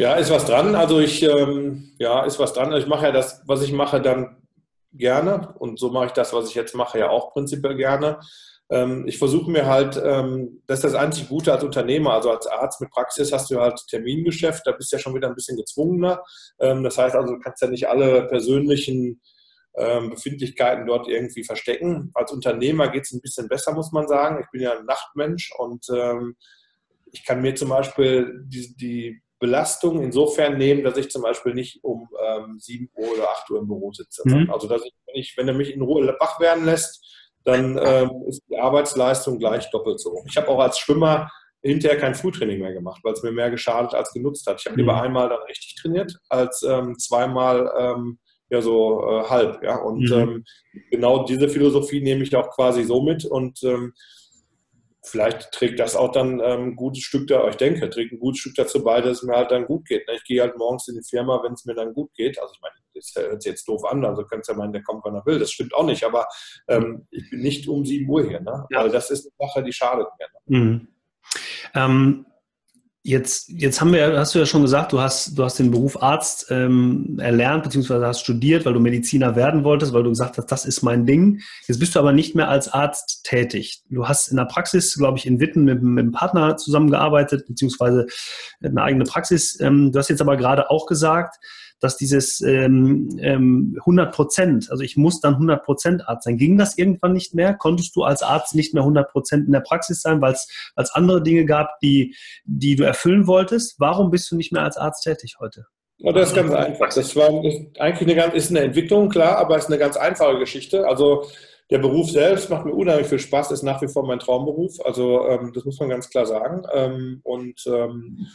Ja, ist was dran. Also ich, ähm, ja, ist was dran. Ich mache ja das, was ich mache, dann gerne. Und so mache ich das, was ich jetzt mache, ja auch prinzipiell gerne. Ähm, ich versuche mir halt, ähm, das ist das einzig Gute als Unternehmer, also als Arzt mit Praxis hast du halt Termingeschäft, da bist du ja schon wieder ein bisschen gezwungener. Ähm, das heißt also, du kannst ja nicht alle persönlichen ähm, Befindlichkeiten dort irgendwie verstecken. Als Unternehmer geht es ein bisschen besser, muss man sagen. Ich bin ja ein Nachtmensch und ähm, ich kann mir zum Beispiel die, die Belastung insofern nehmen, dass ich zum Beispiel nicht um ähm, 7 Uhr oder 8 Uhr im Büro sitze. Mhm. Also dass ich, wenn, ich, wenn er mich in Ruhe wach werden lässt, dann ähm, ist die Arbeitsleistung gleich doppelt so. Ich habe auch als Schwimmer hinterher kein Frühtraining mehr gemacht, weil es mir mehr geschadet als genutzt hat. Ich habe lieber mhm. einmal dann richtig trainiert, als ähm, zweimal ähm, ja so äh, halb. Ja? Und mhm. ähm, genau diese Philosophie nehme ich auch quasi so mit und ähm, vielleicht trägt das auch dann ähm, ein gutes Stück da, ich denke, trägt ein gutes Stück dazu bei, dass es mir halt dann gut geht. Ne? Ich gehe halt morgens in die Firma, wenn es mir dann gut geht. Also ich meine, das hört sich jetzt doof an, also könnt ihr ja meinen, der kommt, wann er will. Das stimmt auch nicht, aber ähm, ich bin nicht um 7 Uhr hier. Ne? Ja. Weil das ist eine Sache, die schadet mir. Ne? Mhm. Ähm, Jetzt, jetzt haben wir, hast du ja schon gesagt, du hast, du hast den Beruf Arzt ähm, erlernt, beziehungsweise hast studiert, weil du Mediziner werden wolltest, weil du gesagt hast, das ist mein Ding. Jetzt bist du aber nicht mehr als Arzt tätig. Du hast in der Praxis, glaube ich, in Witten mit, mit einem Partner zusammengearbeitet, beziehungsweise eine eigene Praxis. Ähm, du hast jetzt aber gerade auch gesagt, dass dieses ähm, ähm, 100 Prozent, also ich muss dann 100 Prozent Arzt sein. Ging das irgendwann nicht mehr? Konntest du als Arzt nicht mehr 100 Prozent in der Praxis sein, weil es andere Dinge gab, die, die du erfüllen wolltest? Warum bist du nicht mehr als Arzt tätig heute? Ja, das ist ganz einfach. Das war eigentlich eine, ist eine Entwicklung, klar, aber es ist eine ganz einfache Geschichte. Also der Beruf selbst macht mir unheimlich viel Spaß, ist nach wie vor mein Traumberuf. Also ähm, das muss man ganz klar sagen. Ähm, und ähm,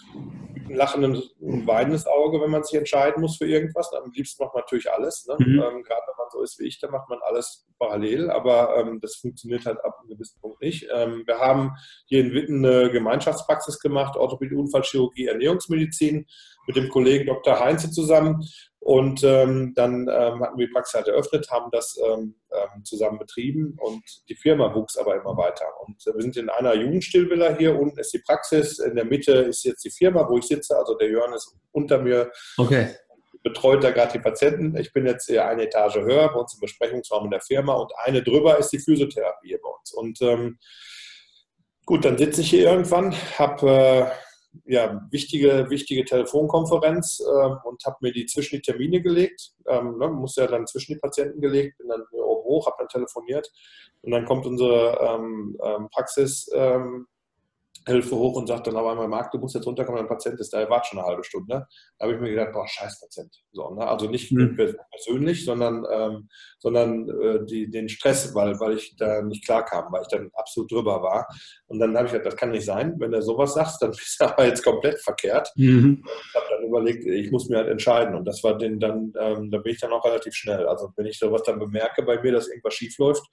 ein lachendes und weinendes Auge, wenn man sich entscheiden muss für irgendwas. Am liebsten macht man natürlich alles. Ne? Mhm. Ähm, gerade wenn man so ist wie ich, dann macht man alles parallel. Aber ähm, das funktioniert halt ab einem gewissen Punkt nicht. Ähm, wir haben hier in Witten eine Gemeinschaftspraxis gemacht, Orthopädie, Unfallchirurgie, Ernährungsmedizin mit dem Kollegen Dr. Heinze zusammen. Und ähm, dann ähm, hatten wir die Praxis halt eröffnet, haben das ähm, ähm, zusammen betrieben und die Firma wuchs aber immer weiter. Und äh, wir sind in einer Jugendstillvilla hier, unten ist die Praxis, in der Mitte ist jetzt die Firma, wo ich sitze, also der Jörn ist unter mir. Okay. Betreut da gerade die Patienten. Ich bin jetzt hier eine Etage höher bei uns im Besprechungsraum in der Firma und eine drüber ist die Physiotherapie hier bei uns. Und ähm, gut, dann sitze ich hier irgendwann, habe äh, ja, wichtige, wichtige Telefonkonferenz ähm, und habe mir die zwischen die Termine gelegt. Ähm, ne, muss ja dann zwischen die Patienten gelegt, bin dann oben hoch, habe dann telefoniert und dann kommt unsere ähm, ähm Praxis ähm, Hilfe hoch und sagt dann aber einmal, Marc, du musst jetzt runterkommen, ein Patient ist da, er wartet schon eine halbe Stunde. Da habe ich mir gedacht, boah, scheiß Patient. So, ne? Also nicht mhm. persönlich, sondern, ähm, sondern äh, die, den Stress, weil, weil ich da nicht klar kam, weil ich dann absolut drüber war. Und dann habe ich gesagt, das kann nicht sein. Wenn du sowas sagst, dann bist du aber jetzt komplett verkehrt. Mhm. Ich habe dann überlegt, ich muss mir halt entscheiden. Und das war den dann, ähm, da bin ich dann auch relativ schnell. Also wenn ich sowas dann bemerke bei mir, dass irgendwas schief läuft,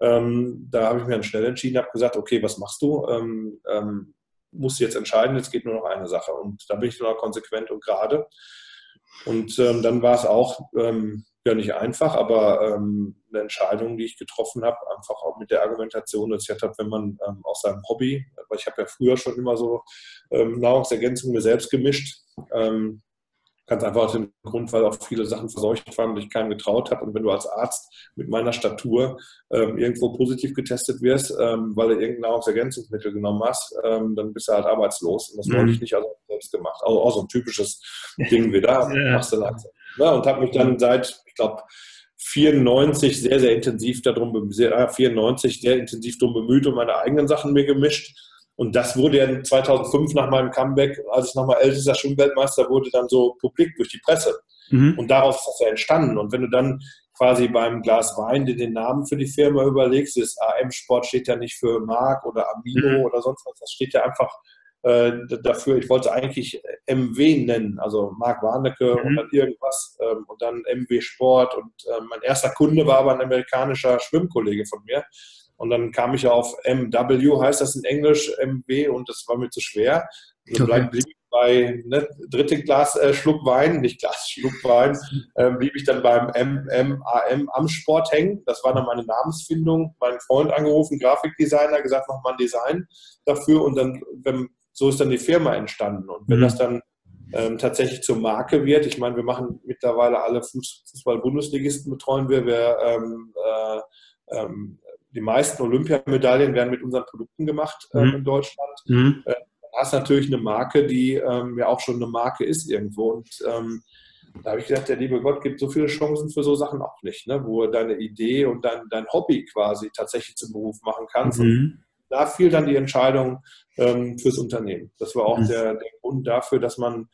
ähm, da habe ich mir dann schnell entschieden, habe gesagt, okay, was machst du? Ähm, ähm, musst du jetzt entscheiden, jetzt geht nur noch eine Sache. Und da bin ich dann auch konsequent und gerade. Und ähm, dann war es auch ähm, ja nicht einfach, aber ähm, eine Entscheidung, die ich getroffen habe, einfach auch mit der Argumentation, dass ich habe, wenn man aus seinem Hobby, weil ich habe ja früher schon immer so Nahrungsergänzungen mir selbst gemischt, ähm, Ganz einfach aus dem Grund, weil auch viele Sachen verseucht waren und ich keinem getraut habe. Und wenn du als Arzt mit meiner Statur ähm, irgendwo positiv getestet wirst, ähm, weil du irgendein Nahrungsergänzungsmittel genommen hast, ähm, dann bist du halt arbeitslos. Und das mhm. wollte ich nicht also selbst gemacht. Also auch so ein typisches Ding wie da. ja. machst du halt. Ja, und habe mich dann seit, ich glaube, 94 sehr, sehr intensiv darum, sehr, 94 sehr intensiv darum bemüht und meine eigenen Sachen mir gemischt und das wurde ja 2005 nach meinem Comeback, als ich nochmal ältester Schwimmweltmeister wurde, dann so publik durch die Presse. Mhm. Und daraus ist das ja entstanden. Und wenn du dann quasi beim Glas Wein dir den Namen für die Firma überlegst, das AM-Sport steht ja nicht für Mark oder Amino mhm. oder sonst was, das steht ja einfach äh, dafür, ich wollte eigentlich MW nennen, also Mark Warnecke mhm. und dann irgendwas ähm, und dann MW Sport und äh, mein erster Kunde war aber ein amerikanischer Schwimmkollege von mir und dann kam ich auf MW, heißt das in Englisch, MW, und das war mir zu schwer. Und dann okay. blieb ich bei ne, dritte Glas äh, Schluck Wein, nicht Glas Schluck Wein, äh, blieb ich dann beim MMAM am Sport hängen. Das war dann meine Namensfindung. Mein Freund angerufen, Grafikdesigner, gesagt, mach mal ein Design dafür. Und dann, wenn, so ist dann die Firma entstanden. Und wenn mhm. das dann ähm, tatsächlich zur Marke wird. Ich meine, wir machen mittlerweile alle Fußball-Bundesligisten betreuen wir. wir ähm, äh, ähm, die meisten Olympiamedaillen werden mit unseren Produkten gemacht ähm, mhm. in Deutschland. Mhm. Äh, hast natürlich eine Marke, die ähm, ja auch schon eine Marke ist irgendwo. Und ähm, da habe ich gedacht, der liebe Gott gibt so viele Chancen für so Sachen auch nicht, ne? wo deine Idee und dein, dein Hobby quasi tatsächlich zum Beruf machen kannst. Mhm. da fiel dann die Entscheidung ähm, fürs Unternehmen. Das war auch mhm. der, der Grund dafür, dass man,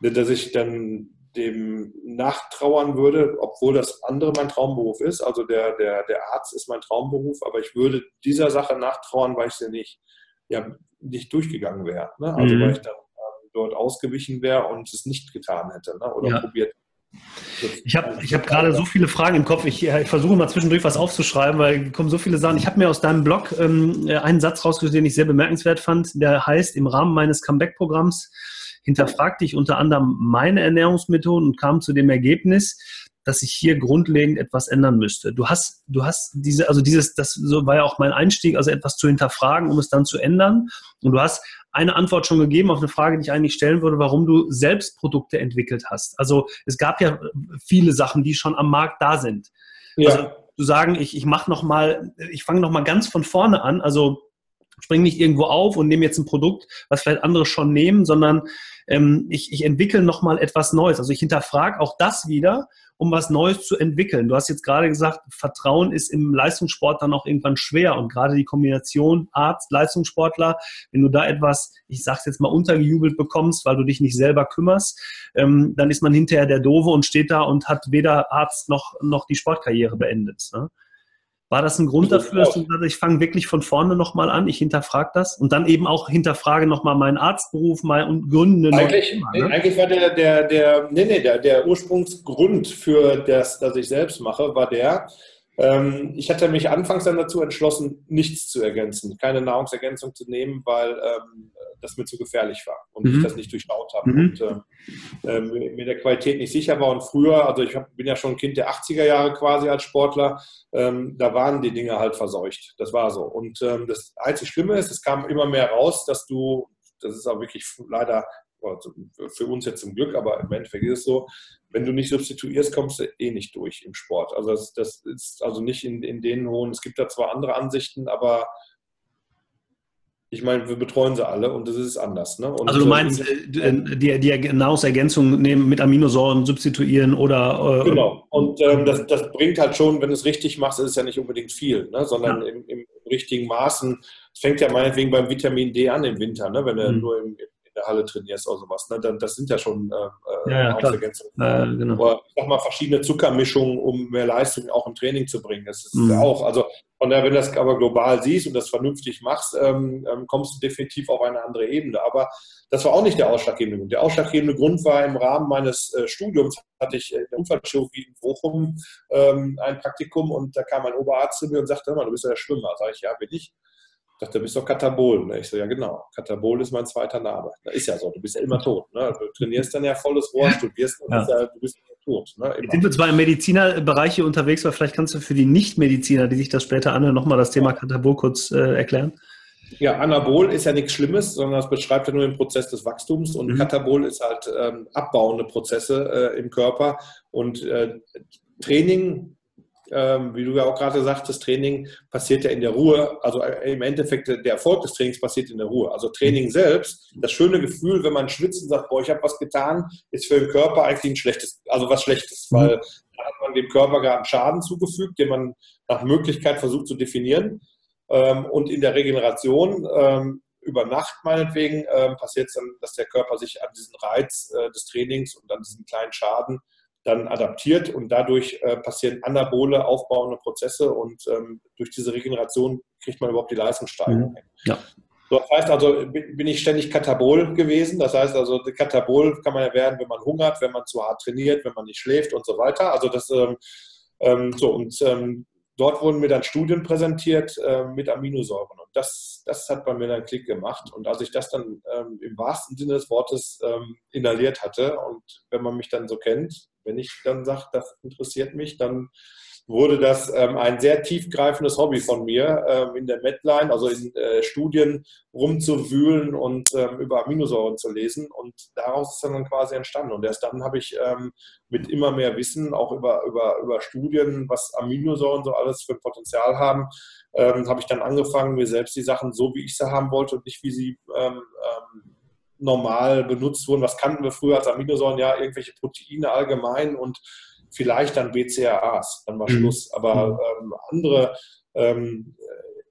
dass ich dann dem nachtrauern würde, obwohl das andere mein Traumberuf ist. Also der, der, der Arzt ist mein Traumberuf, aber ich würde dieser Sache nachtrauern, weil ich sie nicht, ja, nicht durchgegangen wäre. Ne? Also mhm. weil ich dann ähm, dort ausgewichen wäre und es nicht getan hätte ne? oder ja. probiert. Ich habe ich hab gerade so viele Fragen im Kopf. Ich, ich, versuche mal zwischendurch was aufzuschreiben, weil kommen so viele Sachen. Ich habe mir aus deinem Blog ähm, einen Satz rausgesucht, den ich sehr bemerkenswert fand. Der heißt, im Rahmen meines Comeback-Programms hinterfragte ich unter anderem meine Ernährungsmethoden und kam zu dem Ergebnis, dass ich hier grundlegend etwas ändern müsste. Du hast, du hast diese, also dieses, das war ja auch mein Einstieg, also etwas zu hinterfragen, um es dann zu ändern. Und du hast eine Antwort schon gegeben auf eine Frage, die ich eigentlich stellen würde, warum du selbst Produkte entwickelt hast. Also es gab ja viele Sachen, die schon am Markt da sind. Ja. Also zu sagen, ich, ich mache noch mal, ich fange noch mal ganz von vorne an. Also springe nicht irgendwo auf und nehme jetzt ein Produkt, was vielleicht andere schon nehmen, sondern ähm, ich, ich entwickle nochmal etwas Neues. Also ich hinterfrage auch das wieder, um was Neues zu entwickeln. Du hast jetzt gerade gesagt, Vertrauen ist im Leistungssport dann auch irgendwann schwer und gerade die Kombination Arzt, Leistungssportler, wenn du da etwas, ich sag's jetzt mal, untergejubelt bekommst, weil du dich nicht selber kümmerst, ähm, dann ist man hinterher der Dove und steht da und hat weder Arzt noch, noch die Sportkarriere beendet. Ne? War das ein Grund dafür, dass du gesagt hast, ich fange wirklich von vorne nochmal an, ich hinterfrage das und dann eben auch hinterfrage nochmal meinen Arztberuf mal und gründe eigentlich, Thema, ne? eigentlich war der, der, der, nee, nee, der, der Ursprungsgrund für das, dass ich selbst mache, war der, ähm, ich hatte mich anfangs dann dazu entschlossen, nichts zu ergänzen, keine Nahrungsergänzung zu nehmen, weil ähm, das mir zu gefährlich war und mhm. ich das nicht durchschaut habe mhm. und äh, mir der Qualität nicht sicher war. Und früher, also ich hab, bin ja schon Kind der 80er Jahre quasi als Sportler, ähm, da waren die Dinge halt verseucht. Das war so. Und ähm, das einzig Schlimme ist, es kam immer mehr raus, dass du, das ist auch wirklich leider für uns jetzt zum Glück, aber im Endeffekt ist es so, wenn du nicht substituierst, kommst du eh nicht durch im Sport. Also das, das ist also nicht in, in den hohen, es gibt da zwar andere Ansichten, aber ich meine, wir betreuen sie alle und das ist anders. Ne? also du meinst, äh, die, die Nahrungsergänzung nehmen, mit Aminosäuren substituieren oder... Äh, genau. Und ähm, das, das, bringt halt schon, wenn du es richtig machst, ist es ja nicht unbedingt viel, ne? sondern ja. im, im, richtigen Maßen. Es fängt ja meinetwegen beim Vitamin D an im Winter, ne? wenn du mhm. nur im, in der Halle trainierst oder sowas. Ne? Dann, das sind ja schon äh, ja, ja, Äh, genau. Aber ich sag mal, verschiedene Zuckermischungen, um mehr Leistung auch im Training zu bringen. Das ist mhm. auch, also von daher, wenn du das aber global siehst und das vernünftig machst, ähm, ähm, kommst du definitiv auf eine andere Ebene. Aber das war auch nicht der ausschlaggebende Grund. Der ausschlaggebende Grund war im Rahmen meines äh, Studiums, hatte ich in der Unfallchirurgie in Bochum ähm, ein Praktikum und da kam ein Oberarzt zu mir und sagte, du bist ja der Schwimmer. Sag ich, ja, bin ich dachte, du bist doch Katabol. Ne? Ich so, ja genau, Katabol ist mein zweiter Name. Das ist ja so, du bist ja immer tot. Ne? Du trainierst dann ja volles Rohr, studierst und ja. du bist ja tot. Ne? Jetzt sind wir zwar im Medizinerbereich hier unterwegs, aber vielleicht kannst du für die Nichtmediziner, die sich das später anhören, nochmal das Thema Katabol kurz äh, erklären. Ja, Anabol ist ja nichts Schlimmes, sondern es beschreibt ja nur den Prozess des Wachstums und mhm. Katabol ist halt ähm, abbauende Prozesse äh, im Körper und äh, Training ähm, wie du ja auch gerade sagtest, Training passiert ja in der Ruhe. Also äh, im Endeffekt, der Erfolg des Trainings passiert in der Ruhe. Also Training selbst, das schöne Gefühl, wenn man schwitzt und sagt, boah, ich habe was getan, ist für den Körper eigentlich ein schlechtes, also was Schlechtes, mhm. weil da hat man dem Körper gerade einen Schaden zugefügt, den man nach Möglichkeit versucht zu definieren. Ähm, und in der Regeneration ähm, über Nacht meinetwegen passiert es dann, dass der Körper sich an diesen Reiz äh, des Trainings und an diesen kleinen Schaden dann adaptiert und dadurch äh, passieren anabole, aufbauende Prozesse und ähm, durch diese Regeneration kriegt man überhaupt die Leistungssteigerung. Mhm. Ja. So, das heißt also, bin ich ständig katabol gewesen. Das heißt also, katabol kann man ja werden, wenn man hungert, wenn man zu hart trainiert, wenn man nicht schläft und so weiter. Also das ähm, ähm, so und ähm, dort wurden mir dann Studien präsentiert äh, mit Aminosäuren. Und das, das hat bei mir dann Klick gemacht. Und als ich das dann ähm, im wahrsten Sinne des Wortes ähm, inhaliert hatte und wenn man mich dann so kennt, wenn ich dann sage, das interessiert mich, dann wurde das ähm, ein sehr tiefgreifendes Hobby von mir, ähm, in der Medline, also in äh, Studien rumzuwühlen und ähm, über Aminosäuren zu lesen. Und daraus ist dann quasi entstanden. Und erst dann habe ich ähm, mit immer mehr Wissen, auch über, über, über Studien, was Aminosäuren so alles für Potenzial haben, ähm, habe ich dann angefangen, mir selbst die Sachen so, wie ich sie haben wollte und nicht, wie sie ähm, normal benutzt wurden. Was kannten wir früher als Aminosäuren? Ja, irgendwelche Proteine allgemein und vielleicht dann BCAAs, dann war mhm. Schluss. Aber mhm. ähm, andere ähm,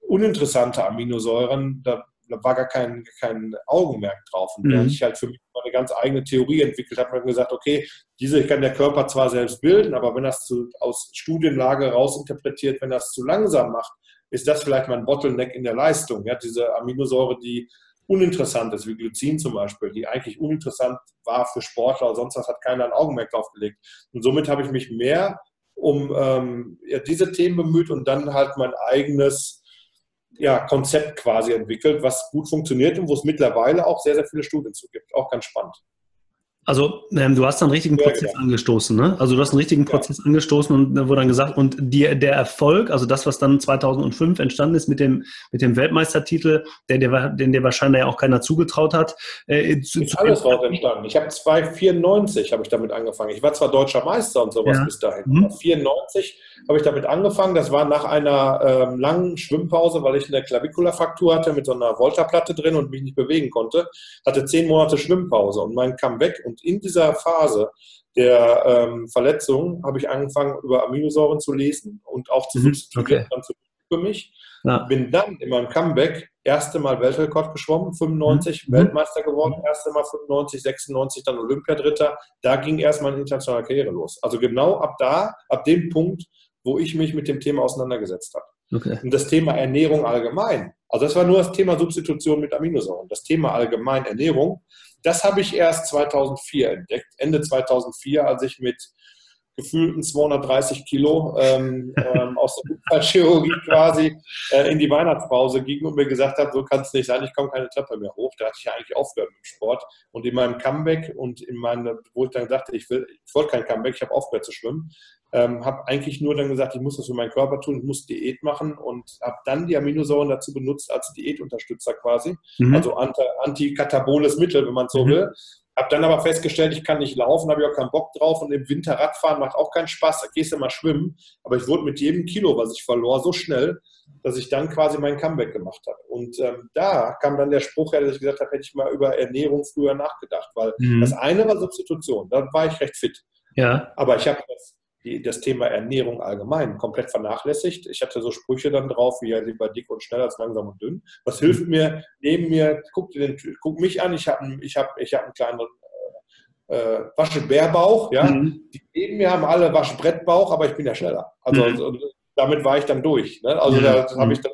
uninteressante Aminosäuren, da, da, war gar kein, kein Augenmerk drauf. Und mhm. da ich halt für mich eine ganz eigene Theorie entwickelt habe, habe gesagt, okay, diese kann der Körper zwar selbst bilden, aber wenn das zu, aus Studienlage rausinterpretiert, wenn das zu langsam macht, ist das vielleicht mein Bottleneck in der Leistung. Ja, diese Aminosäure, die uninteressant ist, wie Glycin zum Beispiel, die eigentlich uninteressant war für Sportler oder sonst was, hat keiner ein Augenmerk drauf gelegt. Und somit habe ich mich mehr um ähm, ja, diese Themen bemüht und dann halt mein eigenes ja, Konzept quasi entwickelt, was gut funktioniert und wo es mittlerweile auch sehr, sehr viele Studien zu gibt. Auch ganz spannend. Also ähm, du hast dann einen richtigen ja, Prozess genau. angestoßen, ne? Also du hast einen richtigen Prozess ja. angestoßen und da wurde dann gesagt, und die, der Erfolg, also das, was dann 2005 entstanden ist mit dem, mit dem Weltmeistertitel, der, der, den dir wahrscheinlich ja auch keiner zugetraut hat. Äh, zu, ist alles raus entstanden. Ich habe 294 habe ich damit angefangen. Ich war zwar deutscher Meister und sowas ja. bis dahin. Mhm. 94 habe ich damit angefangen. Das war nach einer ähm, langen Schwimmpause, weil ich eine Klavikulafraktur hatte mit so einer Voltaplatte drin und mich nicht bewegen konnte. Hatte zehn Monate Schwimmpause und mein Comeback. Und in dieser Phase der ähm, Verletzung habe ich angefangen, über Aminosäuren zu lesen und auch zu mhm, substituieren okay. für mich. Ja. Bin dann in meinem Comeback erste Mal Weltrekord geschwommen, 95, mhm. Weltmeister geworden, erste Mal 95, 96, dann Olympiadritter. Da ging erst meine internationale Karriere los. Also genau ab da, ab dem Punkt wo ich mich mit dem Thema auseinandergesetzt habe. Okay. Und das Thema Ernährung allgemein, also das war nur das Thema Substitution mit Aminosäuren. Das Thema allgemein Ernährung, das habe ich erst 2004 entdeckt, Ende 2004, als ich mit gefühlten 230 Kilo ähm, ähm, aus der Unfallchirurgie quasi äh, in die Weihnachtspause ging und mir gesagt habe, so kann es nicht sein, ich komme keine Treppe mehr hoch. Da hatte ich ja eigentlich aufgehört mit dem Sport. Und in meinem Comeback und in meinem, wo ich dann dachte, ich will, ich wollte kein Comeback, ich habe aufgehört zu schwimmen, ähm, habe eigentlich nur dann gesagt, ich muss das für meinen Körper tun, ich muss Diät machen und habe dann die Aminosäuren dazu benutzt als Diätunterstützer quasi, mhm. also antikataboles Mittel, wenn man so mhm. will. Habe dann aber festgestellt, ich kann nicht laufen, habe ich auch keinen Bock drauf und im Winter Radfahren macht auch keinen Spaß, da gehst du mal schwimmen. Aber ich wurde mit jedem Kilo, was ich verlor, so schnell, dass ich dann quasi mein Comeback gemacht habe. Und ähm, da kam dann der Spruch her, dass ich gesagt habe, hätte ich mal über Ernährung früher nachgedacht, weil mhm. das eine war Substitution, da war ich recht fit. Ja. Aber ich habe das die, das Thema Ernährung allgemein komplett vernachlässigt. Ich hatte so Sprüche dann drauf, wie ja lieber dick und schnell als langsam und dünn. Was hilft mir? Neben mir, guck, den, guck mich an, ich habe ich hab, ich hab einen kleinen äh, äh, Waschebärbauch. Ja? Mhm. Die neben mir haben alle Waschbrettbauch, aber ich bin ja schneller. Also, mhm. also damit war ich dann durch. Ne? Also mhm. da habe ich dann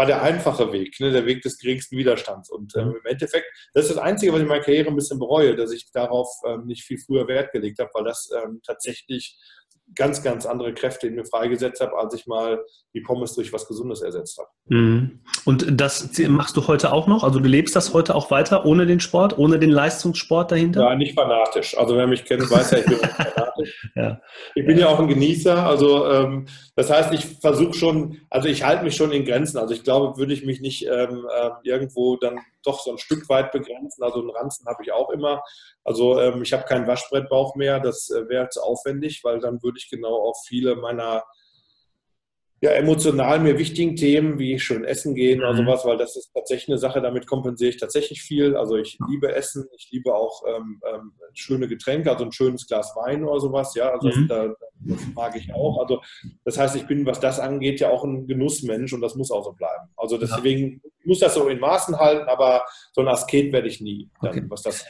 war der einfache Weg, ne? der Weg des geringsten Widerstands. Und ähm, im Endeffekt, das ist das Einzige, was ich in meiner Karriere ein bisschen bereue, dass ich darauf ähm, nicht viel früher Wert gelegt habe, weil das ähm, tatsächlich ganz, ganz andere Kräfte in mir freigesetzt habe, als ich mal die Pommes durch was Gesundes ersetzt habe. Mhm. Und das machst du heute auch noch? Also du lebst das heute auch weiter ohne den Sport, ohne den Leistungssport dahinter? Ja, nicht fanatisch. Also wer mich kennt, weiß ja, ich bin nicht fanatisch. ja. Ich bin ja auch ein Genießer. Also ähm, das heißt, ich versuche schon, also ich halte mich schon in Grenzen. Also ich glaube, würde ich mich nicht ähm, äh, irgendwo dann doch so ein Stück weit begrenzen. Also einen Ranzen habe ich auch immer. Also ähm, ich habe keinen Waschbrettbauch mehr. Das äh, wäre zu aufwendig, weil dann würde ich genau auf viele meiner ja, emotional mir wichtigen Themen wie schön essen gehen oder mhm. sowas, weil das ist tatsächlich eine Sache, damit kompensiere ich tatsächlich viel. Also ich liebe Essen, ich liebe auch ähm, ähm, schöne Getränke, also ein schönes Glas Wein oder sowas, ja, also mhm. das, das mag ich auch. Also das heißt, ich bin, was das angeht, ja auch ein Genussmensch und das muss auch so bleiben. Also deswegen ja. Muss das so in Maßen halten, aber so ein Asket werde ich nie. Dann, okay. was das,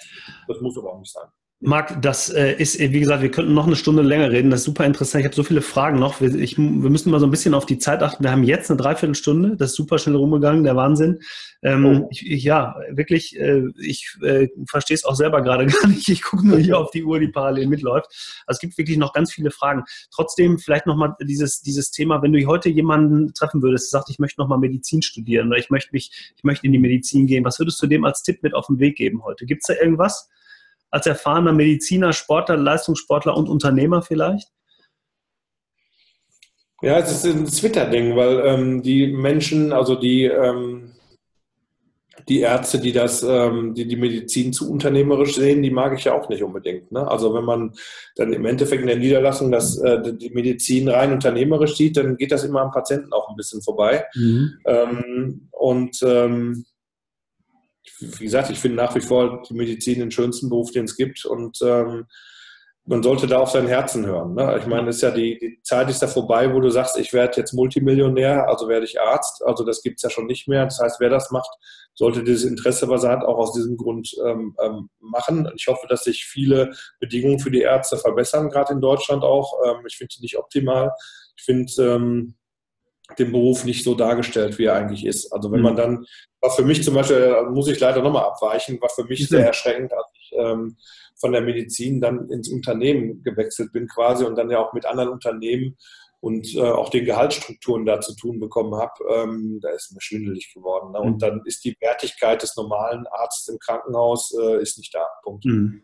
das muss aber auch nicht sein. Marc, das äh, ist, wie gesagt, wir könnten noch eine Stunde länger reden. Das ist super interessant. Ich habe so viele Fragen noch. Wir, ich, wir müssen mal so ein bisschen auf die Zeit achten. Wir haben jetzt eine Dreiviertelstunde. Das ist super schnell rumgegangen, der Wahnsinn. Ähm, oh. ich, ja, wirklich, äh, ich äh, verstehe es auch selber gerade gar nicht. Ich gucke nur hier auf die Uhr, die parallel mitläuft. Also es gibt wirklich noch ganz viele Fragen. Trotzdem vielleicht nochmal dieses, dieses Thema, wenn du heute jemanden treffen würdest, der sagt, ich möchte nochmal Medizin studieren oder ich möchte mich, ich möchte in die Medizin gehen, was würdest du dem als Tipp mit auf den Weg geben heute? Gibt es da irgendwas? Als erfahrener Mediziner, Sportler, Leistungssportler und Unternehmer vielleicht? Ja, es ist ein Twitter-Ding, weil ähm, die Menschen, also die, ähm, die Ärzte, die das, ähm, die die Medizin zu unternehmerisch sehen, die mag ich ja auch nicht unbedingt. Ne? Also wenn man dann im Endeffekt in der Niederlassung das, äh, die Medizin rein unternehmerisch sieht, dann geht das immer am Patienten auch ein bisschen vorbei. Mhm. Ähm, und ähm, wie gesagt, ich finde nach wie vor die Medizin den schönsten Beruf, den es gibt. Und ähm, man sollte da auf sein Herzen hören. Ne? Ich meine, ist ja die, die, Zeit ist da vorbei, wo du sagst, ich werde jetzt Multimillionär, also werde ich Arzt. Also das gibt es ja schon nicht mehr. Das heißt, wer das macht, sollte dieses Interesse, was er hat, auch aus diesem Grund ähm, ähm, machen. Ich hoffe, dass sich viele Bedingungen für die Ärzte verbessern, gerade in Deutschland auch. Ähm, ich finde die nicht optimal. Ich finde den Beruf nicht so dargestellt, wie er eigentlich ist. Also wenn man mhm. dann, war für mich zum Beispiel, muss ich leider nochmal abweichen, war für mich sehr erschreckend, als ich ähm, von der Medizin dann ins Unternehmen gewechselt bin quasi und dann ja auch mit anderen Unternehmen und äh, auch den Gehaltsstrukturen da zu tun bekommen habe, ähm, da ist mir schwindelig geworden. Ne? Und mhm. dann ist die Wertigkeit des normalen Arztes im Krankenhaus äh, ist nicht da. Punkt. Mhm.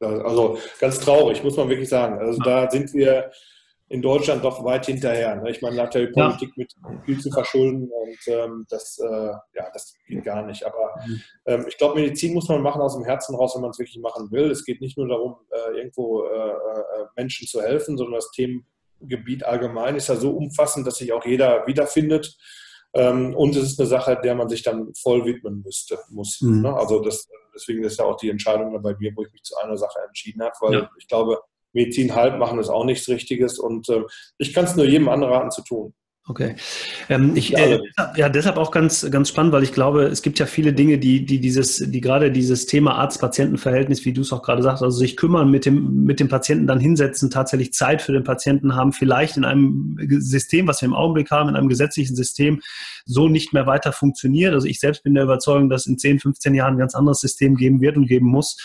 Also ganz traurig, muss man wirklich sagen. Also da sind wir in Deutschland doch weit hinterher. Ne? Ich meine, nach der Politik ja. mit viel zu verschulden und ähm, das, äh, ja, das geht gar nicht. Aber ähm, ich glaube, Medizin muss man machen aus dem Herzen raus, wenn man es wirklich machen will. Es geht nicht nur darum, äh, irgendwo äh, äh, Menschen zu helfen, sondern das Themengebiet allgemein ist ja so umfassend, dass sich auch jeder wiederfindet. Ähm, und es ist eine Sache, der man sich dann voll widmen müsste, muss. Mhm. Ne? Also das, deswegen ist ja auch die Entscheidung bei mir, wo ich mich zu einer Sache entschieden habe, weil ja. ich glaube, Medizin halb machen ist auch nichts Richtiges und äh, ich kann es nur jedem anraten zu tun. Okay. Ähm, ich, äh, ja, deshalb auch ganz, ganz spannend, weil ich glaube, es gibt ja viele Dinge, die, die dieses, die gerade dieses Thema Arzt-Patienten-Verhältnis, wie du es auch gerade sagst, also sich kümmern, mit dem, mit dem Patienten dann hinsetzen, tatsächlich Zeit für den Patienten haben, vielleicht in einem System, was wir im Augenblick haben, in einem gesetzlichen System, so nicht mehr weiter funktioniert. Also ich selbst bin der Überzeugung, dass in 10, 15 Jahren ein ganz anderes System geben wird und geben muss.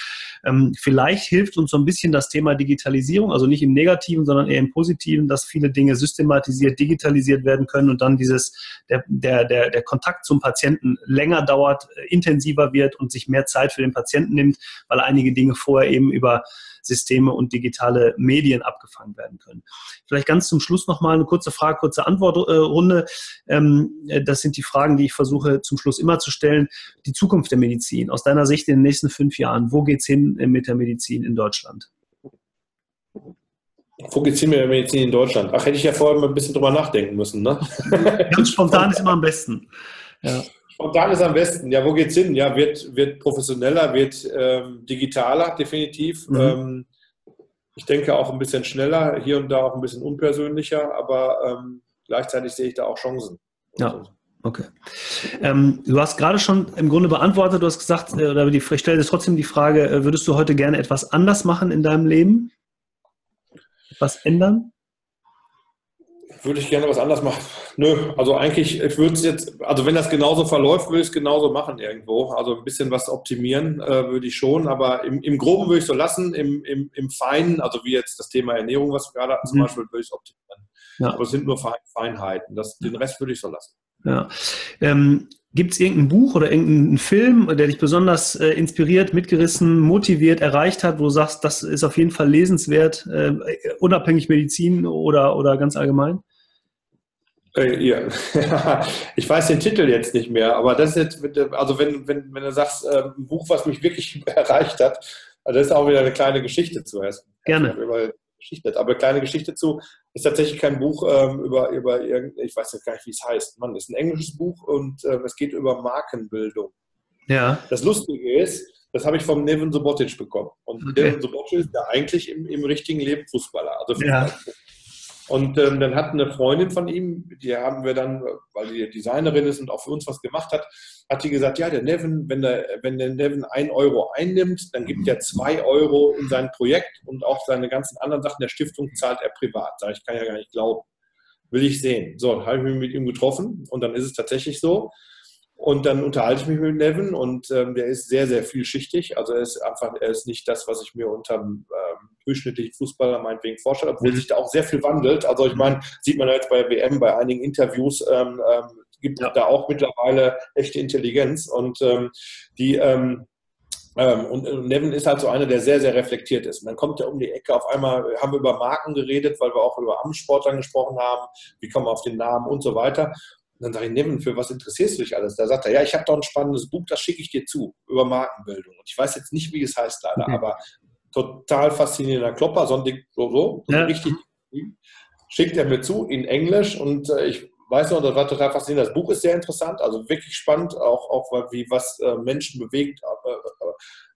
Ähm, vielleicht hilft uns so ein bisschen das Thema Digitalisierung, also nicht im Negativen, sondern eher im Positiven, dass viele Dinge systematisiert, digitalisiert werden können und dann dieses, der, der, der, der Kontakt zum Patienten länger dauert, äh, intensiver wird und sich mehr Zeit für den Patienten nimmt, weil einige Dinge vorher eben über Systeme und digitale Medien abgefangen werden können. Vielleicht ganz zum Schluss nochmal eine kurze Frage, kurze Antwortrunde. Ähm, das sind die Fragen, die ich versuche zum Schluss immer zu stellen. Die Zukunft der Medizin. Aus deiner Sicht in den nächsten fünf Jahren, wo geht es hin mit der Medizin in Deutschland? Wo geht es hin mit der Medizin in Deutschland? Ach, hätte ich ja vorher mal ein bisschen drüber nachdenken müssen. Ne? Ganz spontan ist immer am besten. Ja. Spontan ist am besten. Ja, wo geht's hin? Ja, wird, wird professioneller, wird ähm, digitaler, definitiv. Mhm. Ähm, ich denke auch ein bisschen schneller, hier und da auch ein bisschen unpersönlicher, aber ähm, gleichzeitig sehe ich da auch Chancen. Ja. Okay. Ähm, du hast gerade schon im Grunde beantwortet, du hast gesagt, äh, oder die, ich stelle dir trotzdem die Frage, äh, würdest du heute gerne etwas anders machen in deinem Leben? Etwas ändern? Würde ich gerne was anders machen. Nö, also eigentlich, ich würde es jetzt, also wenn das genauso verläuft, würde ich es genauso machen irgendwo. Also ein bisschen was optimieren äh, würde ich schon, aber im, im Groben würde ich so lassen, im, im, im Feinen, also wie jetzt das Thema Ernährung, was wir gerade hatten, zum mhm. Beispiel, würde ich es optimieren. Ja. Aber es sind nur Feinheiten. Das, den Rest würde ich so lassen. Ja. Ähm, Gibt es irgendein Buch oder irgendeinen Film, der dich besonders äh, inspiriert, mitgerissen, motiviert, erreicht hat, wo du sagst, das ist auf jeden Fall lesenswert, äh, unabhängig Medizin oder, oder ganz allgemein? Äh, ja. ich weiß den Titel jetzt nicht mehr, aber das ist jetzt, also wenn, wenn, wenn du sagst, äh, ein Buch, was mich wirklich erreicht hat, also das ist auch wieder eine kleine Geschichte zu essen. Gerne. Geschichte, aber eine kleine Geschichte zu ist tatsächlich kein Buch ähm, über, über irgendein, ich weiß jetzt gar nicht, wie es heißt. Mann, ist ein englisches Buch und äh, es geht über Markenbildung. Ja. Das Lustige ist, das habe ich vom Nevin Sobotic bekommen. Und okay. Nevin Sobotic ist ja eigentlich im, im richtigen Leben Fußballer. Also Fußballer. Ja. Und ähm, dann hat eine Freundin von ihm, die haben wir dann, weil die Designerin ist und auch für uns was gemacht hat, hat die gesagt, ja, der Nevin, wenn der, wenn der Nevin ein Euro einnimmt, dann gibt er zwei Euro in sein Projekt und auch seine ganzen anderen Sachen der Stiftung zahlt er privat. Sag ich, kann ja gar nicht glauben. Will ich sehen. So, habe ich mich mit ihm getroffen und dann ist es tatsächlich so. Und dann unterhalte ich mich mit Nevin und ähm, der ist sehr, sehr vielschichtig. Also er ist einfach, er ist nicht das, was ich mir unter ähm, durchschnittlichen Fußballer meinetwegen vorstelle, obwohl mhm. sich da auch sehr viel wandelt. Also ich meine, sieht man jetzt bei WM, bei einigen Interviews, ähm, ähm, gibt ja. da auch mittlerweile echte Intelligenz und ähm, die ähm, Ähm, und Nevin ist halt so einer, der sehr, sehr reflektiert ist. Und dann kommt er um die Ecke. Auf einmal haben wir über Marken geredet, weil wir auch über Amtssportlern gesprochen haben. Wie kommen wir auf den Namen und so weiter. Und dann sage ich, Nevin, für was interessierst du dich alles? Da sagt er, ja, ich habe doch ein spannendes Buch, das schicke ich dir zu, über Markenbildung. Und ich weiß jetzt nicht, wie es heißt leider, okay. aber total faszinierender Klopper, so, so, so ja. richtig schickt er mir zu in Englisch und äh, ich weiß noch, das war total faszinierend. Das Buch ist sehr interessant, also wirklich spannend, auch, auch wie was äh, Menschen bewegt,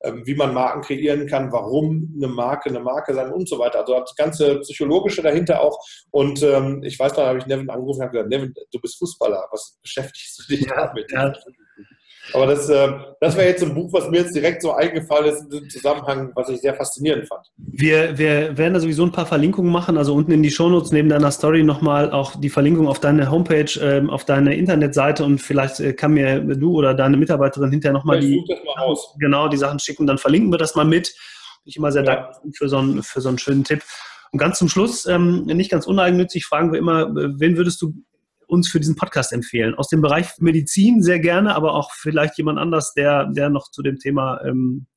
äh, äh, wie man Marken kreieren kann, warum eine Marke eine Marke sein und so weiter. Also das ganze Psychologische dahinter auch. Und ähm, ich weiß noch, da habe ich Nevin angerufen und habe gesagt, Nevin, du bist Fußballer, was beschäftigst du dich ja, damit? Ja. Aber das, äh, das wäre jetzt ein Buch, was mir jetzt direkt so eingefallen ist in diesem Zusammenhang, was ich sehr faszinierend fand. Wir, wir werden da sowieso ein paar Verlinkungen machen. Also unten in die Shownotes neben deiner Story nochmal auch die Verlinkung auf deine Homepage, ähm, auf deine Internetseite und vielleicht äh, kann mir du oder deine Mitarbeiterin hinterher nochmal die, genau, die Sachen schicken. Dann verlinken wir das mal mit. Bin ich immer sehr ja. dankbar für so, einen, für so einen schönen Tipp. Und ganz zum Schluss, ähm, nicht ganz uneigennützig, fragen wir immer, äh, wen würdest du uns für diesen Podcast empfehlen? Aus dem Bereich Medizin sehr gerne, aber auch vielleicht jemand anders, der, der noch zu dem Thema ähm,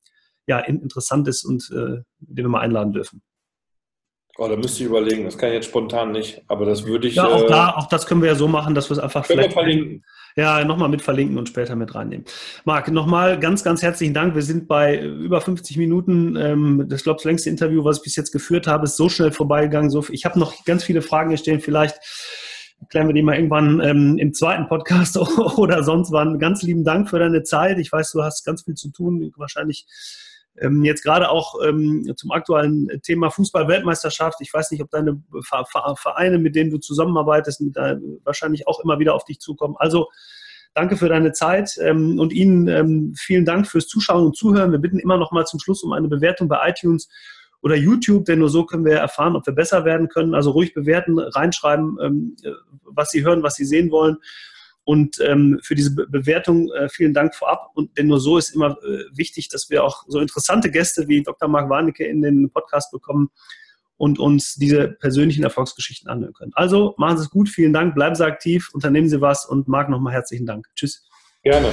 ja, interessant ist und äh, den wir mal einladen dürfen. Oh, da müsste ich überlegen. Das kann ich jetzt spontan nicht, aber das würde ich. Ja, auch, äh, da, auch das können wir ja so machen, dass wir es einfach vielleicht. verlinken. Ja, nochmal mit verlinken und später mit reinnehmen. Marc, nochmal ganz, ganz herzlichen Dank. Wir sind bei über 50 Minuten. Ähm, das, glaube ich, längste Interview, was ich bis jetzt geführt habe, ist so schnell vorbeigegangen. So, ich habe noch ganz viele Fragen gestellt. Vielleicht klären wir die mal irgendwann ähm, im zweiten Podcast oder sonst wann. Ganz lieben Dank für deine Zeit. Ich weiß, du hast ganz viel zu tun, wahrscheinlich ähm, jetzt gerade auch ähm, zum aktuellen Thema Fußball-Weltmeisterschaft. Ich weiß nicht, ob deine Vereine, mit denen du zusammenarbeitest, wahrscheinlich auch immer wieder auf dich zukommen. Also danke für deine Zeit ähm, und Ihnen ähm, vielen Dank fürs Zuschauen und Zuhören. Wir bitten immer noch mal zum Schluss um eine Bewertung bei iTunes oder YouTube, denn nur so können wir erfahren, ob wir besser werden können. Also ruhig bewerten, reinschreiben, ähm, was Sie hören, was Sie sehen wollen. Und ähm, für diese Be Bewertung äh, vielen Dank vorab. Und denn nur so ist immer äh, wichtig, dass wir auch so interessante Gäste wie Dr. Marc Warnecke in den Podcast bekommen und uns diese persönlichen Erfolgsgeschichten anhören können. Also machen Sie es gut, vielen Dank, bleiben Sie aktiv, unternehmen Sie was und Marc nochmal herzlichen Dank. Tschüss. Gerne.